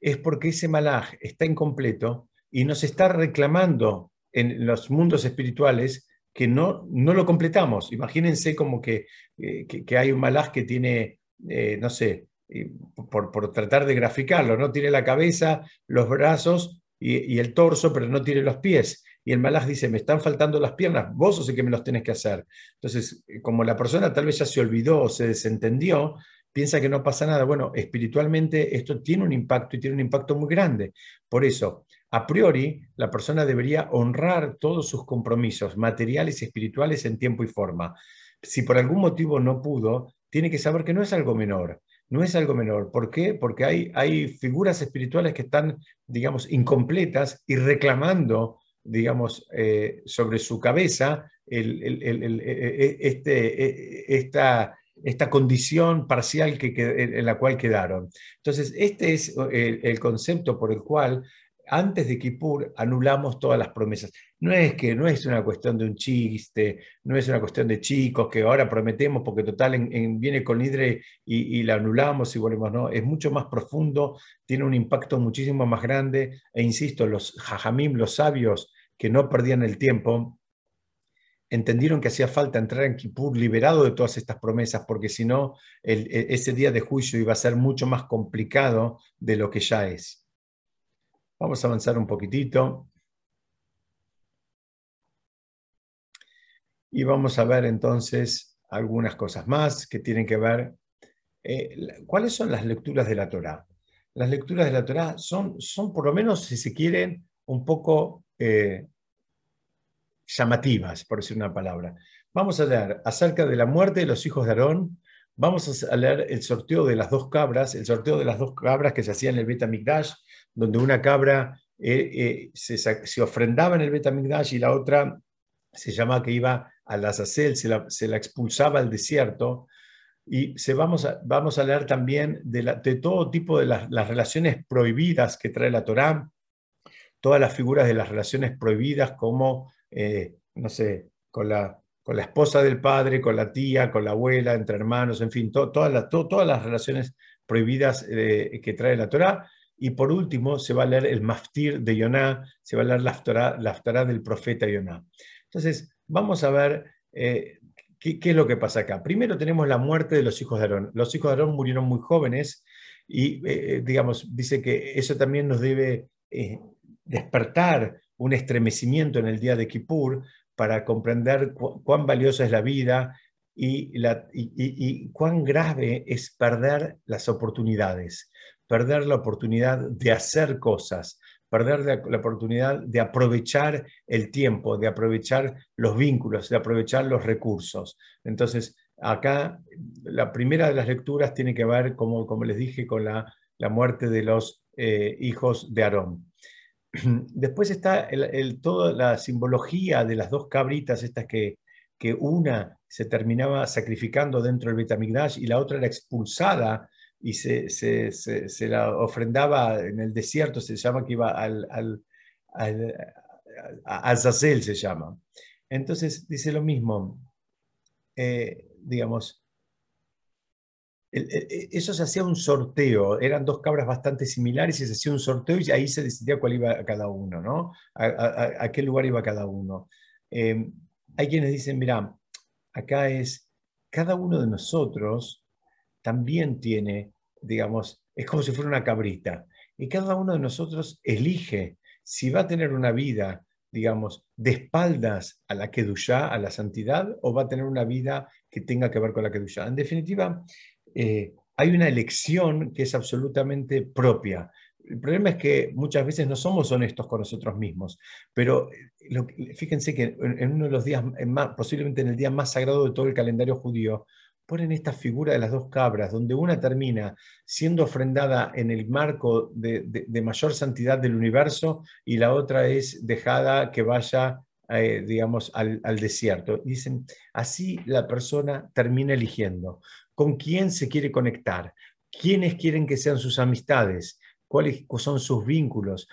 es porque ese malaj está incompleto y nos está reclamando en los mundos espirituales que no, no lo completamos. Imagínense como que, eh, que, hay un malaj que tiene, eh, no sé, por, por, tratar de graficarlo, ¿no? Tiene la cabeza, los brazos y, el torso, pero no tiene los pies. Y el malaj dice, me están faltando las piernas, vos o sé que me los tenés que hacer. Entonces, eh, como la persona tal vez ya se olvidó o se desentendió, piensa que no pasa nada. Bueno, espiritualmente esto tiene un impacto y tiene un impacto muy grande. Por eso, a priori, la persona debería honrar todos sus compromisos materiales y espirituales en tiempo y forma. Si por algún motivo no pudo, tiene que saber que no es algo menor. No es algo menor. ¿Por qué? Porque hay, hay figuras espirituales que están, digamos, incompletas y reclamando, digamos, eh, sobre su cabeza el, el, e, este, e, esta, esta condición parcial que, en la cual quedaron. Entonces, este es el, concepto por el cual antes de Kippur anulamos todas las promesas. No es que no es una cuestión de un chiste, no es una cuestión de chicos que ahora prometemos porque total viene con Nidre y, la anulamos y volvemos, no, es mucho más profundo, tiene un impacto muchísimo más grande e insisto, los jajamim, los sabios que no perdían el tiempo, entendieron que hacía falta entrar en Kippur liberado de todas estas promesas, porque si no, e, ese día de juicio iba a ser mucho más complicado de lo que ya es. Vamos a avanzar un poquitito. Y vamos a ver entonces algunas cosas más que tienen que ver. Eh, ¿Cuáles son las lecturas de la Torá? Las lecturas de la Torá son, son por lo menos, si se quieren, un poco eh, llamativas, por decir una palabra. Vamos a leer acerca de la muerte de los hijos de Aarón, vamos a leer el sorteo de las dos cabras, el sorteo de las dos cabras que se hacía en el Bet donde una cabra eh, eh, se, ofrendaba en el Betamigdash y la otra se llamaba que iba a la se se la expulsaba al desierto. Y se vamos, a, vamos a leer también de, de todo tipo de las, relaciones prohibidas que trae la Torá, todas las figuras de las relaciones prohibidas como, eh, no sé, con la, con la esposa del padre, con la tía, con la abuela, entre hermanos, en fin, todas, todas las relaciones prohibidas que trae la Torá. Y por último, se va a leer el Maftir de Yoná, se va a leer la Aftará, del profeta Yoná. Entonces, vamos a ver eh, qué, es lo que pasa acá. Primero tenemos la muerte de los hijos de Aarón. Los hijos de Aarón murieron muy jóvenes y, eh, eh, digamos, dice que eso también nos debe despertar un estremecimiento en el día de Kippur para comprender cuán valiosa es la vida y, cuán grave es perder las oportunidades perder la oportunidad de hacer cosas, perder la, oportunidad de aprovechar el tiempo, de aprovechar los vínculos, de aprovechar los recursos. Entonces, acá la primera de las lecturas tiene que ver, como, como les dije, con la, muerte de los eh, hijos de Aarón. Después está toda la simbología de las dos cabritas, estas que, una se terminaba sacrificando dentro del Betamigdash y la otra era expulsada y se, la ofrendaba en el desierto, se llama que iba al, al, al, se llama. Entonces dice lo mismo, eh, digamos, eso se hacía un sorteo, eran dos cabras bastante similares y se hacía un sorteo y ahí se decidía cuál iba a cada uno, ¿no? A, qué lugar iba cada uno. Eh, hay quienes dicen, mira, acá es, cada uno de nosotros también tiene, digamos, es como si fuera una cabrita. Y cada uno de nosotros elige si va a tener una vida, digamos, de espaldas a la Kedushá, a la santidad, o va a tener una vida que tenga que ver con la Kedushá. En definitiva, eh, hay una elección que es absolutamente propia. El problema es que muchas veces no somos honestos con nosotros mismos, pero eh, fíjense que en uno de los días, posiblemente en el día más sagrado de todo el calendario judío, ponen esta figura de las dos cabras, donde una termina siendo ofrendada en el marco de, mayor santidad del universo y la otra es dejada que vaya eh, digamos, al, al, desierto. Dicen, así la persona termina eligiendo con quién se quiere conectar, quiénes quieren que sean sus amistades, cuáles son sus vínculos,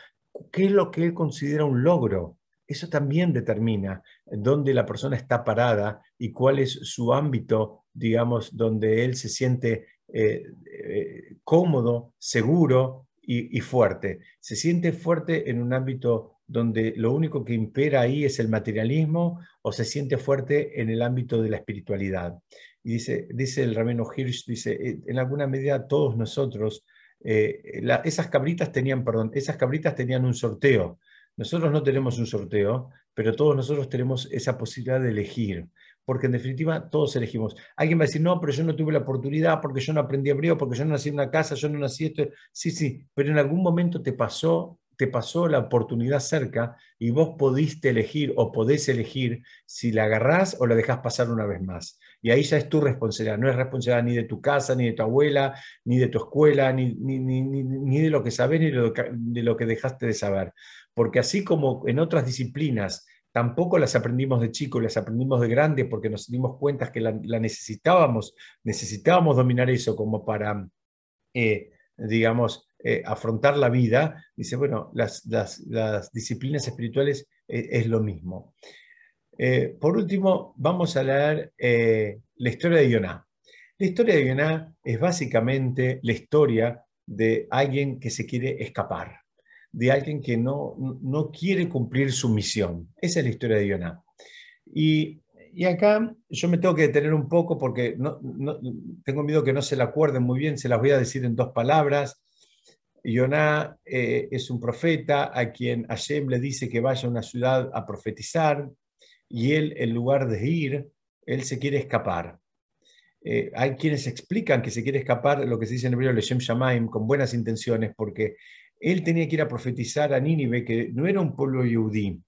qué es lo que él considera un logro. Eso también determina dónde la persona está parada y cuál es su ámbito, digamos, donde él se siente eh, eh, cómodo, seguro y, fuerte. Se siente fuerte en un ámbito donde lo único que impera ahí es el materialismo o se siente fuerte en el ámbito de la espiritualidad. Y dice, el rabino Hirsch, dice, eh, en alguna medida todos nosotros, esas cabritas tenían, perdón, esas cabritas tenían un sorteo. Nosotros no tenemos un sorteo, pero todos nosotros tenemos esa posibilidad de elegir porque en definitiva todos elegimos. Alguien va a decir, no, pero yo no tuve la oportunidad, porque yo no aprendí hebreo, porque yo no nací en una casa, yo no nací esto. Sí, sí, pero en algún momento te pasó, te pasó la oportunidad cerca y vos pudiste elegir o podés elegir si la agarrás o la dejás pasar una vez más. Y ahí ya es tu responsabilidad, no es responsabilidad ni de tu casa, ni de tu abuela, ni de tu escuela, ni, ni, ni, ni de lo que sabés, ni de lo que, de lo que dejaste de saber. Porque así como en otras disciplinas, tampoco las aprendimos de chico, las aprendimos de grande porque nos dimos cuenta que la, necesitábamos, necesitábamos dominar eso como para, eh, digamos, eh, afrontar la vida. Dice, bueno, las, disciplinas espirituales eh, es lo mismo. Por último, vamos a leer la historia de Yoná. La historia de Yoná es básicamente la historia de alguien que se quiere escapar de alguien que no, no quiere cumplir su misión. Esa es la historia de Yonah. Y, y acá yo me tengo que detener un poco porque no, tengo miedo que no se la acuerden muy bien, se las voy a decir en dos palabras. Yonah eh, es un profeta a quien Hashem le dice que vaya a una ciudad a profetizar y él, en lugar de ir, él se quiere escapar. Eh, hay quienes explican que se quiere escapar, lo que se dice en hebreo, Leshem Shamaim, con buenas intenciones, porque él tenía que ir a profetizar a Nínive, que no era un pueblo yudí.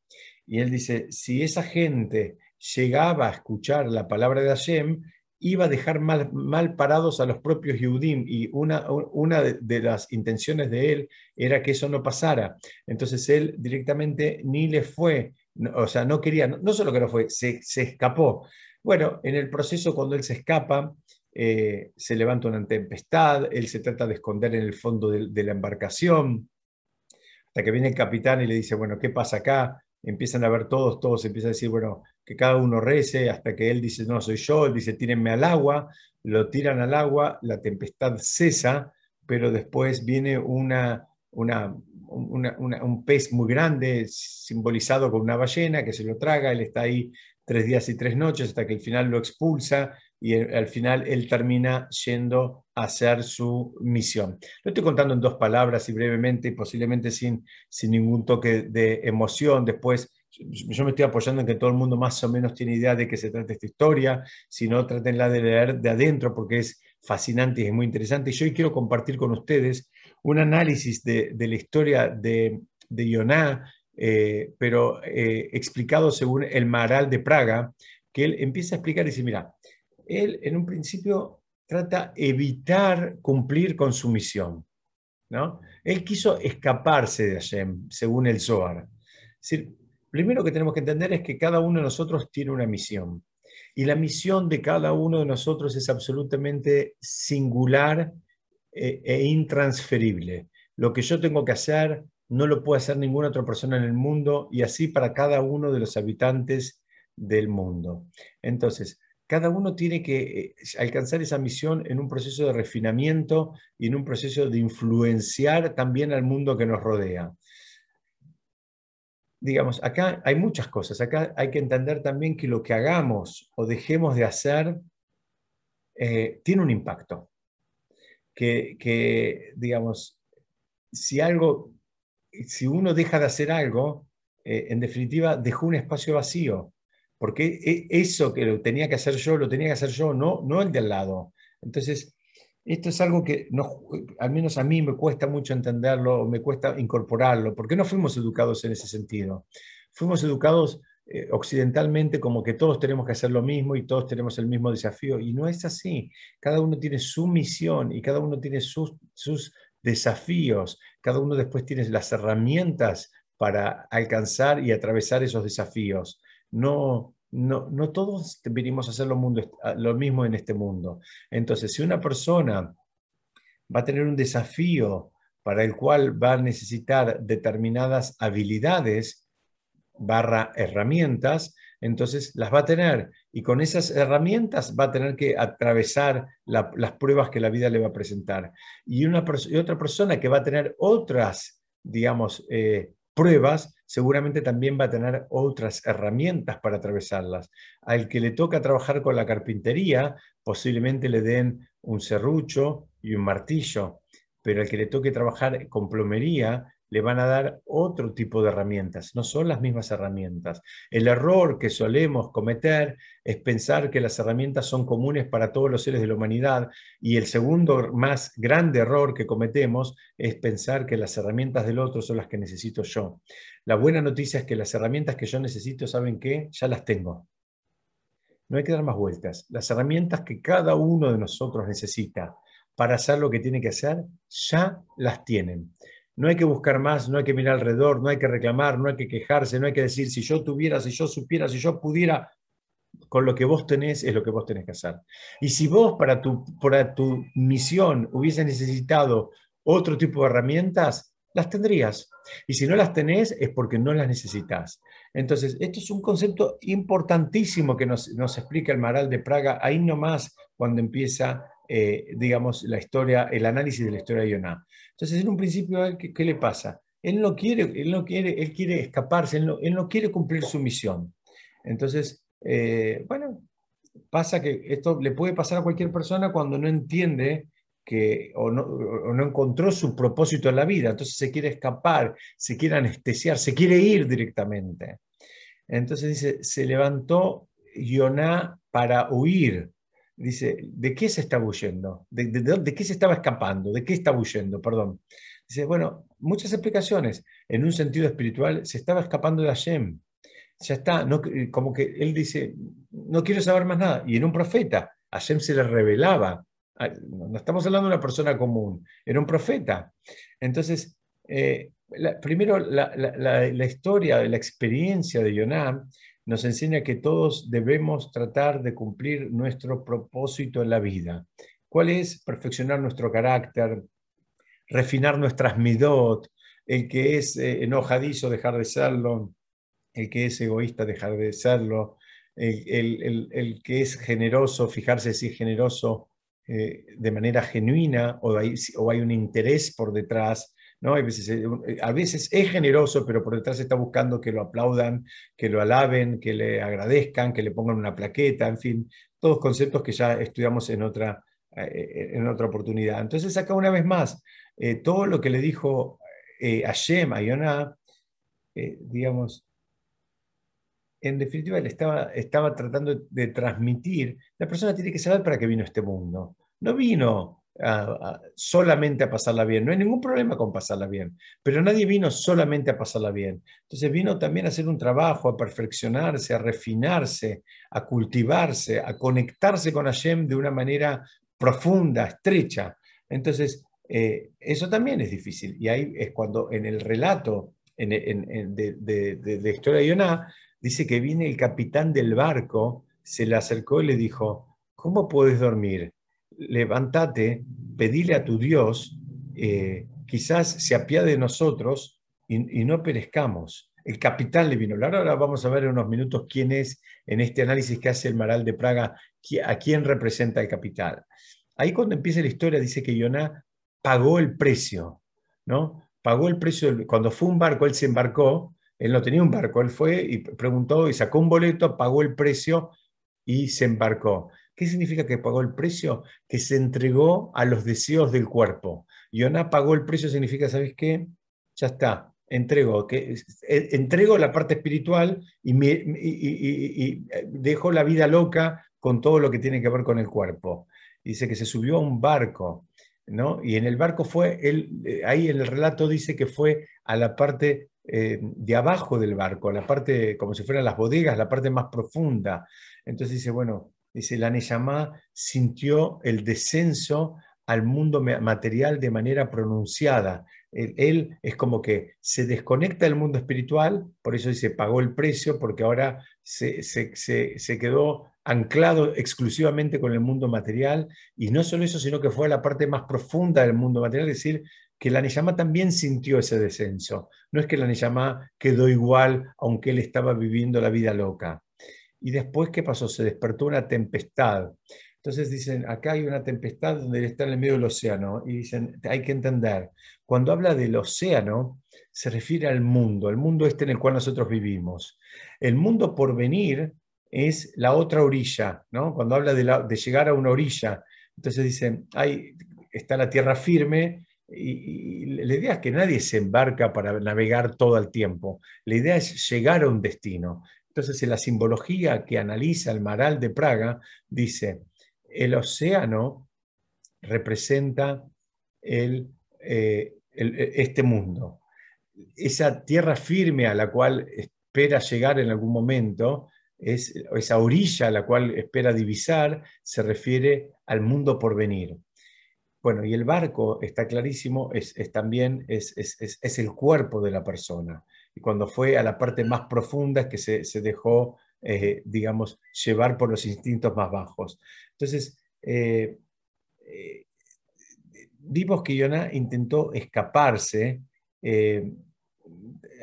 Y él dice, si esa gente llegaba a escuchar la palabra de Hashem, iba a dejar mal, mal parados a los propios Yehudim y una, una de, las intenciones de él era que eso no pasara. Entonces él directamente ni le fue, o sea, no quería, no, solo que no fue, se, escapó. Bueno, en el proceso cuando él se escapa, eh, se levanta una tempestad, él se trata de esconder en el fondo de, la embarcación, hasta que viene el capitán y le dice, bueno, ¿qué pasa acá? Empiezan a ver todos, todos empiezan a decir, bueno, que cada uno rece, hasta que él dice, no, soy yo, él dice, tírenme al agua, lo tiran al agua, la tempestad cesa, pero después viene una, una, un pez muy grande, simbolizado con una ballena, que se lo traga, él está ahí tres días y tres noches hasta que al final lo expulsa y al final él termina yendo a hacer su misión. Lo estoy contando en dos palabras y brevemente, y posiblemente sin, sin ningún toque de emoción. Después, yo me estoy apoyando en que todo el mundo más o menos tiene idea de qué se trata esta historia, si no, trátenla de leer de adentro porque es fascinante y es muy interesante. Y yo hoy quiero compartir con ustedes un análisis de, de la historia de, de Yoná, eh, pero eh, explicado según el Maral de Praga, que él empieza a explicar y dice, mira, él en un principio trata evitar cumplir con su misión. ¿no? Él quiso escaparse de Hashem, según el Zohar. Es decir, primero que tenemos que entender es que cada uno de nosotros tiene una misión. Y la misión de cada uno de nosotros es absolutamente singular e, e intransferible. Lo que yo tengo que hacer no lo puede hacer ninguna otra persona en el mundo y así para cada uno de los habitantes del mundo. Entonces, cada uno tiene que eh, alcanzar esa misión en un proceso de refinamiento y en un proceso de influenciar también al mundo que nos rodea. Digamos, acá hay muchas cosas. Acá hay que entender también que lo que hagamos o dejemos de hacer eh, tiene un impacto. Que, que, digamos, si algo, si uno deja de hacer algo, eh, en definitiva, dejó un espacio vacío porque e, eso que lo tenía que hacer yo, lo tenía que hacer yo, no, no el de al lado. Entonces, esto es algo que no, al menos a mí me cuesta mucho entenderlo, me cuesta incorporarlo, porque no fuimos educados en ese sentido. Fuimos educados eh, occidentalmente como que todos tenemos que hacer lo mismo y todos tenemos el mismo desafío, y no es así. Cada uno tiene su misión y cada uno tiene sus, sus desafíos, cada uno después tiene las herramientas para alcanzar y atravesar esos desafíos. No, no, no todos venimos a hacer lo, mundo, lo mismo en este mundo. Entonces, si una persona va a tener un desafío para el cual va a necesitar determinadas habilidades barra herramientas, entonces las va a tener y con esas herramientas va a tener que atravesar las pruebas que la vida le va a presentar. Y, una, y otra persona que va a tener otras, digamos, eh, pruebas, seguramente también va a tener otras herramientas para atravesarlas. Al que le toca trabajar con la carpintería, posiblemente le den un serrucho y un martillo, pero al que le toque trabajar con plomería, le van a dar otro tipo de herramientas, no son las mismas herramientas. El error que solemos cometer es pensar que las herramientas son comunes para todos los seres de la humanidad y el segundo más grande error que cometemos es pensar que las herramientas del otro son las que necesito yo. La buena noticia es que las herramientas que yo necesito, ¿saben qué? Ya las tengo. No hay que dar más vueltas. Las herramientas que cada uno de nosotros necesita para hacer lo que tiene que hacer, ya las tienen. No hay que buscar más, no hay que mirar alrededor, no hay que reclamar, no hay que quejarse, no hay que decir si yo tuviera, si yo supiera, si yo pudiera. Con lo que vos tenés es lo que vos tenés que hacer. Y si vos para tu, para tu misión hubieses necesitado otro tipo de herramientas, las tendrías. Y si no las tenés es porque no las necesitas. Entonces, esto es un concepto importantísimo que nos, nos explica el Maral de Praga ahí nomás cuando empieza eh, digamos, la historia, el análisis de la historia de Yonah. Entonces, en un principio, ¿qué, le pasa? Él no quiere, él no quiere, él quiere escaparse, él no, quiere cumplir su misión. Entonces, eh, bueno, pasa que esto le puede pasar a cualquier persona cuando no entiende que, o no, o no, encontró su propósito en la vida, entonces se quiere escapar, se quiere anestesiar, se quiere ir directamente. Entonces dice, se levantó Yoná para huir dice, ¿de qué se está huyendo? ¿De, qué se estaba escapando? ¿De qué está huyendo? Perdón. Dice, bueno, muchas explicaciones. En un sentido espiritual, se estaba escapando de Hashem. Ya está, no, como que él dice, no quiero saber más nada. Y en un profeta, Hashem se le revelaba. No estamos hablando de una persona común, era un profeta. Entonces, eh, primero la, la, historia, la experiencia de Yonah nos enseña que todos debemos tratar de cumplir nuestro propósito en la vida. ¿Cuál es? Perfeccionar nuestro carácter, refinar nuestras midot, el que es eh, enojadizo dejar de serlo, el que es egoísta dejar de serlo, el, que es generoso, fijarse si es generoso eh, de manera genuina o o hay un interés por detrás, ¿no? A veces, eh, eh, a veces es generoso, pero por detrás está buscando que lo aplaudan, que lo alaben, que le agradezcan, que le pongan una plaqueta, en fin, todos conceptos que ya estudiamos en otra, eh, en otra oportunidad. Entonces, acá una vez más, todo lo que le dijo a Shem, a Yonah, digamos, en definitiva, le estaba, estaba tratando de transmitir, la persona tiene que saber para qué vino este mundo. No vino solamente a pasarla bien. No hay ningún problema con pasarla bien, pero nadie vino solamente a pasarla bien. Entonces vino también a hacer un trabajo, a perfeccionarse, a refinarse, a cultivarse, a conectarse con Hashem de una manera profunda, estrecha. Entonces, eh, eso también es difícil. Y ahí es cuando en el relato de, de, Historia de Yonah, dice que viene el capitán del barco, se le acercó y le dijo, ¿cómo puedes dormir? Levántate, pedile a tu Dios, eh, quizás se apiade de nosotros y, no perezcamos. El capitán le vino. Ahora vamos a ver en unos minutos quién es, en este análisis que hace el Maral de Praga, a quién representa el capital. Ahí cuando empieza la historia dice que Yoná pagó el precio, ¿no? Pagó el precio, cuando fue un barco, él se embarcó, él no tenía un barco, él fue y preguntó y sacó un boleto, pagó el precio y se embarcó. ¿Qué significa que pagó el precio? Que se entregó a los deseos del cuerpo. Yonah pagó el precio significa, ¿sabes qué? Ya está, entrego, que, eh, entrego la parte espiritual y, y, dejo la vida loca con todo lo que tiene que ver con el cuerpo. Dice que se subió a un barco, ¿no? Y en el barco fue, él, eh, ahí en el relato dice que fue a la parte eh, de abajo del barco, a la parte, como si fueran las bodegas, la parte más profunda. Entonces dice, bueno, dice, la Neyamá sintió el descenso al mundo material de manera pronunciada. Él, es como que se desconecta del mundo espiritual, por eso dice, pagó el precio, porque ahora se, quedó anclado exclusivamente con el mundo material, y no solo eso, sino que fue a la parte más profunda del mundo material, es decir, que la Neyama también sintió ese descenso. No es que la Neyama quedó igual aunque él estaba viviendo la vida loca. Y después, ¿qué pasó? Se despertó una tempestad. Entonces dicen, acá hay una tempestad donde está en el medio del océano. Y dicen, hay que entender, cuando habla del océano, se refiere al mundo, el mundo este en el cual nosotros vivimos. El mundo por venir es la otra orilla, ¿no? Cuando habla de, llegar a una orilla, entonces dicen, hay, está la tierra firme y, la idea es que nadie se embarca para navegar todo el tiempo. La idea es llegar a un destino. Entonces, en la simbología que analiza el Maral de Praga, dice, el océano representa el, eh, este mundo. Esa tierra firme a la cual espera llegar en algún momento, es, esa orilla a la cual espera divisar, se refiere al mundo por venir. Bueno, y el barco, está clarísimo, es, también es, el cuerpo de la persona. Cuando fue a la parte más profunda que se, dejó, eh, digamos, llevar por los instintos más bajos. Entonces, eh, eh, vimos que Yonah intentó escaparse.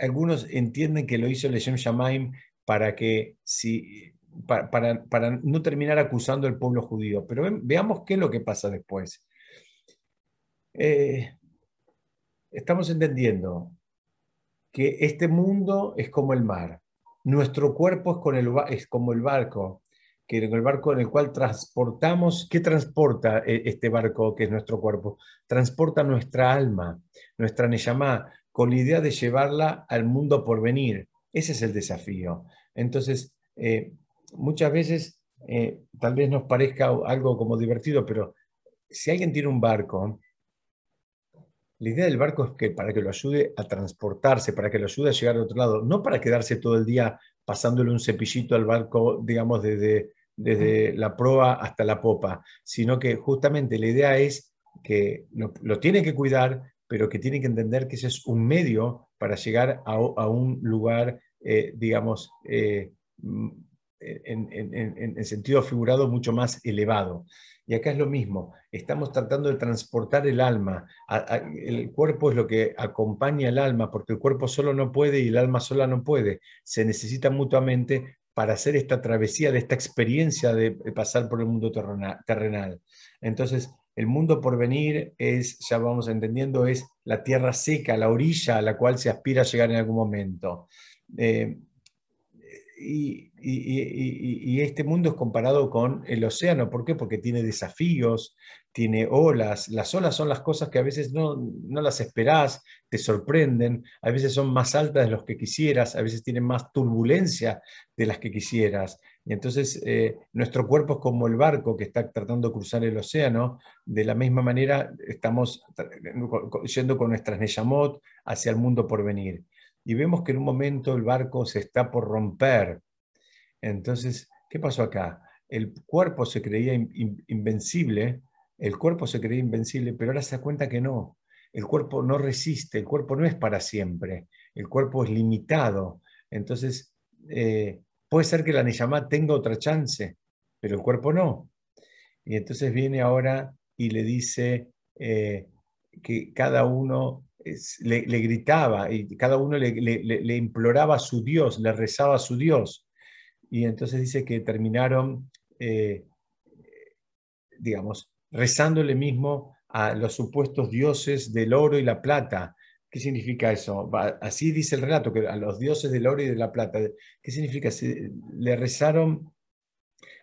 algunos entienden que lo hizo Leshem Shamaim para que si, para, no terminar acusando al pueblo judío. Pero veamos qué es lo que pasa después. Eh, estamos entendiendo que este mundo es como el mar, nuestro cuerpo es, como el barco, que el barco en el cual transportamos, ¿qué transporta eh, este barco que es nuestro cuerpo? Transporta nuestra alma, nuestra Neyamá, con la idea de llevarla al mundo por venir. Ese es el desafío. Entonces, eh, muchas veces tal vez nos parezca algo como divertido, pero si alguien tiene un barco la idea del barco es que para que lo ayude a transportarse, para que lo ayude a llegar al otro lado, no para quedarse todo el día pasándole un cepillito al barco, digamos, desde, desde la proa hasta la popa, sino que justamente la idea es que lo, tiene que cuidar, pero que tiene que entender que ese es un medio para llegar a, un lugar, eh, digamos, eh, en, en, sentido figurado mucho más elevado. Y acá es lo mismo, estamos tratando de transportar el alma. el cuerpo es lo que acompaña al alma, porque el cuerpo solo no puede y el alma sola no puede. Se necesita mutuamente para hacer esta travesía de esta experiencia de pasar por el mundo terrenal. Entonces, el mundo por venir es, ya vamos entendiendo, es la tierra seca, la orilla a la cual se aspira a llegar en algún momento. Eh, y, este mundo es comparado con el océano. ¿Por qué? Porque tiene desafíos, tiene olas. Las olas son las cosas que a veces no, las esperás, te sorprenden, a veces son más altas de los que quisieras, a veces tienen más turbulencia de las que quisieras. Y entonces eh, nuestro cuerpo es como el barco que está tratando de cruzar el océano. De la misma manera estamos yendo con nuestras Neyamot hacia el mundo por venir y vemos que en un momento el barco se está por romper. Entonces, ¿qué pasó acá? El cuerpo se creía invencible, el cuerpo se creía invencible, pero ahora se da cuenta que no. El cuerpo no resiste, el cuerpo no es para siempre, el cuerpo es limitado. Entonces, eh, puede ser que la Neyamá tenga otra chance, pero el cuerpo no. Y entonces viene ahora y le dice eh, que cada uno le, gritaba y cada uno le, imploraba a su Dios, le rezaba a su Dios. Y entonces dice que terminaron, eh, digamos, rezándole mismo a los supuestos dioses del oro y la plata. ¿Qué significa eso? Así dice el relato, que a los dioses del oro y de la plata. ¿Qué significa? Le rezaron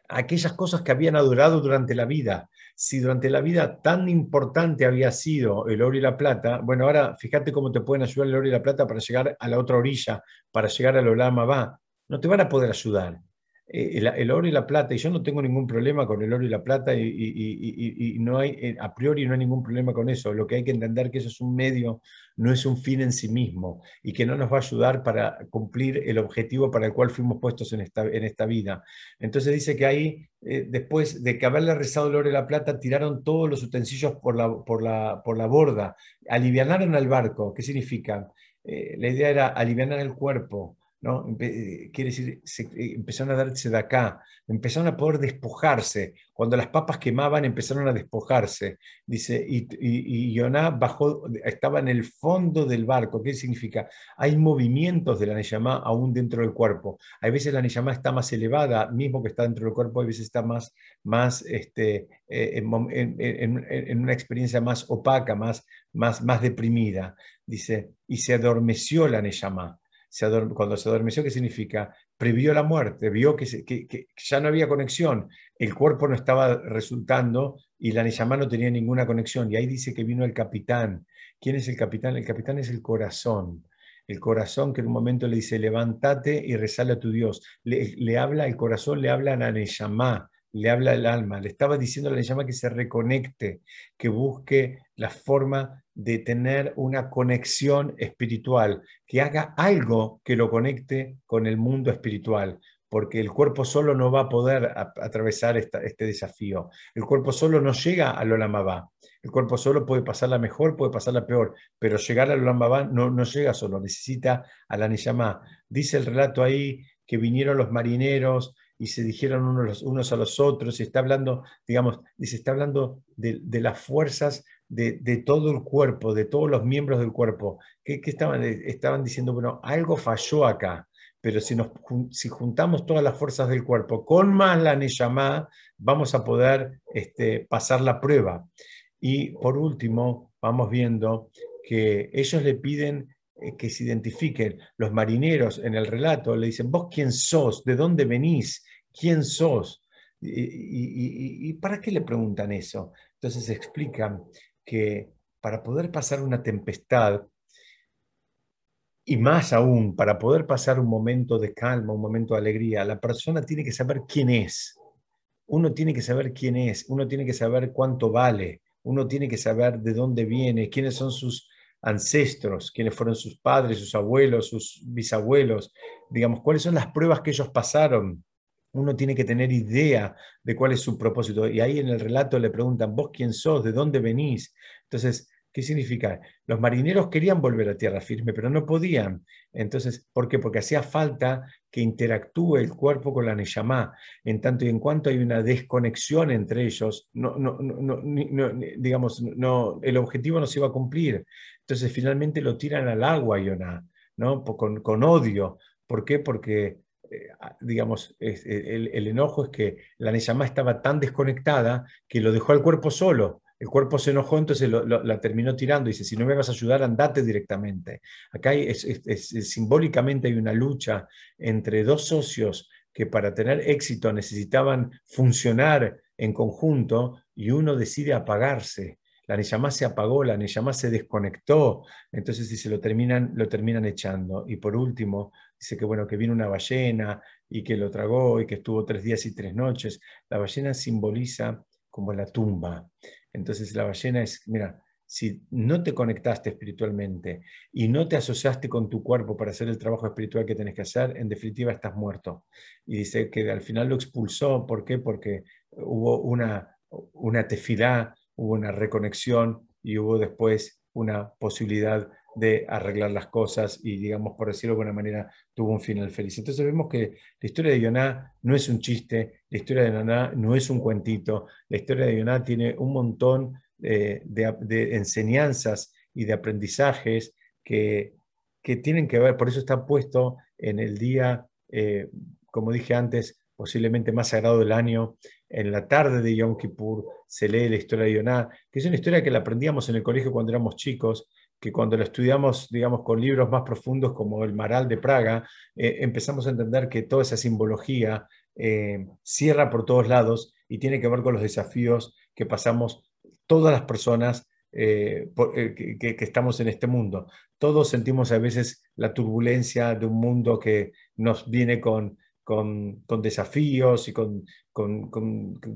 aquellas cosas que habían adorado durante la vida. Si durante la vida tan importante había sido el oro y la plata, bueno, ahora fíjate cómo te pueden ayudar el oro y la plata para llegar a la otra orilla, para llegar al Olama va. No te van a poder ayudar. Eh, el, oro y la plata, y yo no tengo ningún problema con el oro y la plata, y, no hay, eh, a priori no hay ningún problema con eso. Lo que hay que entender que eso es un medio, no es un fin en sí mismo, y que no nos va a ayudar para cumplir el objetivo para el cual fuimos puestos en esta, en esta vida. Entonces dice que ahí, eh, después de que haberle rezado el oro y la plata, tiraron todos los utensilios por la, por la, por la borda, alivianaron al barco. ¿Qué significa? la idea era aliviar el cuerpo, ¿no? Quiere decir, eh, empezaron a darse de acá, empezaron a poder despojarse. Cuando las papas quemaban, empezaron a despojarse. Dice, y, y, Yoná bajó, estaba en el fondo del barco. ¿Qué significa? Hay movimientos de la Neyamá aún dentro del cuerpo. Hay veces la Neyamá está más elevada, mismo que está dentro del cuerpo, hay veces está más, más este, eh, en, una experiencia más opaca, más, más, más deprimida. Dice, y se adormeció la Neyamá cuando se adormeció, ¿qué significa? Previó la muerte, vio que, ya no había conexión, el cuerpo no estaba resultando y la Neyamá no tenía ninguna conexión. Y ahí dice que vino el capitán. ¿Quién es el capitán? El capitán es el corazón. El corazón que en un momento le dice, levántate y rezale a tu Dios. Le, habla, el corazón le habla a la Neyamá, le habla el alma. Le estaba diciendo a la Neyamá que se reconecte, que busque la forma de tener una conexión espiritual, que haga algo que lo conecte con el mundo espiritual, porque el cuerpo solo no va a poder atravesar este desafío. El cuerpo solo no llega al Olamabá. El cuerpo solo puede pasarla mejor, puede pasarla peor, pero llegar al Olamabá no, no llega solo, necesita a la Niyamá. Dice el relato ahí que vinieron los marineros y se dijeron unos, a los otros, y está hablando, digamos, dice, está hablando de, las fuerzas de, todo el cuerpo, de todos los miembros del cuerpo, que, estaban, estaban diciendo, bueno, algo falló acá, pero si, nos, si juntamos todas las fuerzas del cuerpo con más la Neyamá, vamos a poder este, pasar la prueba. Y por último, vamos viendo que ellos le piden eh, que se identifiquen. Los marineros en el relato le dicen, vos quién sos, de dónde venís, quién sos. ¿Y, para qué le preguntan eso? Entonces explican que para poder pasar una tempestad, y más aún, para poder pasar un momento de calma, un momento de alegría, la persona tiene que saber quién es. Uno tiene que saber quién es, uno tiene que saber cuánto vale, uno tiene que saber de dónde viene, quiénes son sus ancestros, quiénes fueron sus padres, sus abuelos, sus bisabuelos, digamos, cuáles son las pruebas que ellos pasaron uno tiene que tener idea de cuál es su propósito. Y ahí en el relato le preguntan, vos quién sos, de dónde venís. Entonces, ¿qué significa? Los marineros querían volver a tierra firme, pero no podían. Entonces, ¿por qué? Porque hacía falta que interactúe el cuerpo con la Neyamá. En tanto y en cuanto hay una desconexión entre ellos, no, no, no, digamos, no, el objetivo no se iba a cumplir. Entonces, finalmente lo tiran al agua, Yonah, ¿no? con, con odio. ¿Por qué? Porque eh, digamos, eh, el, enojo es que la Neyamá estaba tan desconectada que lo dejó al cuerpo solo. El cuerpo se enojó, entonces la terminó tirando. Dice, si no me vas a ayudar, andate directamente. Acá simbólicamente hay una lucha entre dos socios que para tener éxito necesitaban funcionar en conjunto y uno decide apagarse. La Neyamá se apagó, la Neyamá se desconectó, entonces si se lo terminan, lo terminan echando. Y por último, dice que bueno, que vino una ballena y que lo tragó y que estuvo tres días y tres noches. La ballena simboliza como la tumba. Entonces la ballena es, mira, si no te conectaste espiritualmente y no te asociaste con tu cuerpo para hacer el trabajo espiritual que tenés que hacer, en definitiva estás muerto. Y dice que al final lo expulsó, ¿por qué? Porque hubo una, una tefilá, hubo una reconexión y hubo después una posibilidad de arreglar las cosas y, digamos, por decirlo de alguna manera, tuvo un final feliz. Entonces vemos que la historia de Yoná no es un chiste, la historia de Yoná no es un cuentito, la historia de Yoná tiene un montón de, enseñanzas y de aprendizajes que, que, tienen que ver, por eso está puesto en el día, eh, como dije antes, posiblemente más sagrado del año, en la tarde de Yom Kippur se lee la historia de Yoná, que es una historia que la aprendíamos en el colegio cuando éramos chicos, que cuando lo estudiamos, digamos, con libros más profundos como el Maral de Praga, eh, empezamos a entender que toda esa simbología eh, cierra por todos lados y tiene que ver con los desafíos que pasamos todas las personas eh, que, estamos en este mundo. Todos sentimos a veces la turbulencia de un mundo que nos viene con con, desafíos y con,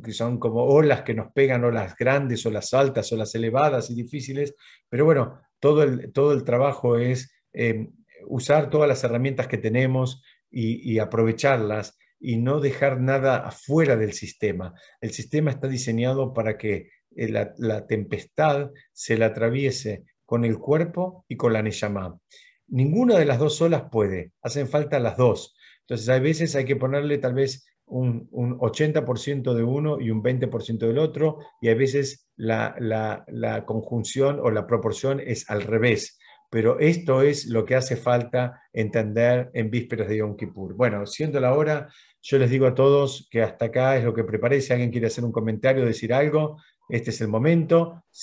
que son como olas que nos pegan, olas grandes, olas altas, olas elevadas y difíciles, pero bueno, todo el, todo el trabajo es eh, usar todas las herramientas que tenemos y, aprovecharlas y no dejar nada afuera del sistema. El sistema está diseñado para que eh, la, tempestad se la atraviese con el cuerpo y con la Neyamá. Ninguna de las dos olas puede, hacen falta las dos. Entonces, a veces hay que ponerle tal vez un, 80% de uno y un 20% del otro, y a veces la, la, conjunción o la proporción es al revés. Pero esto es lo que hace falta entender en vísperas de Yom Kippur. Bueno, siendo la hora, yo les digo a todos que hasta acá es lo que preparé. Si alguien quiere hacer un comentario, decir algo, este es el momento.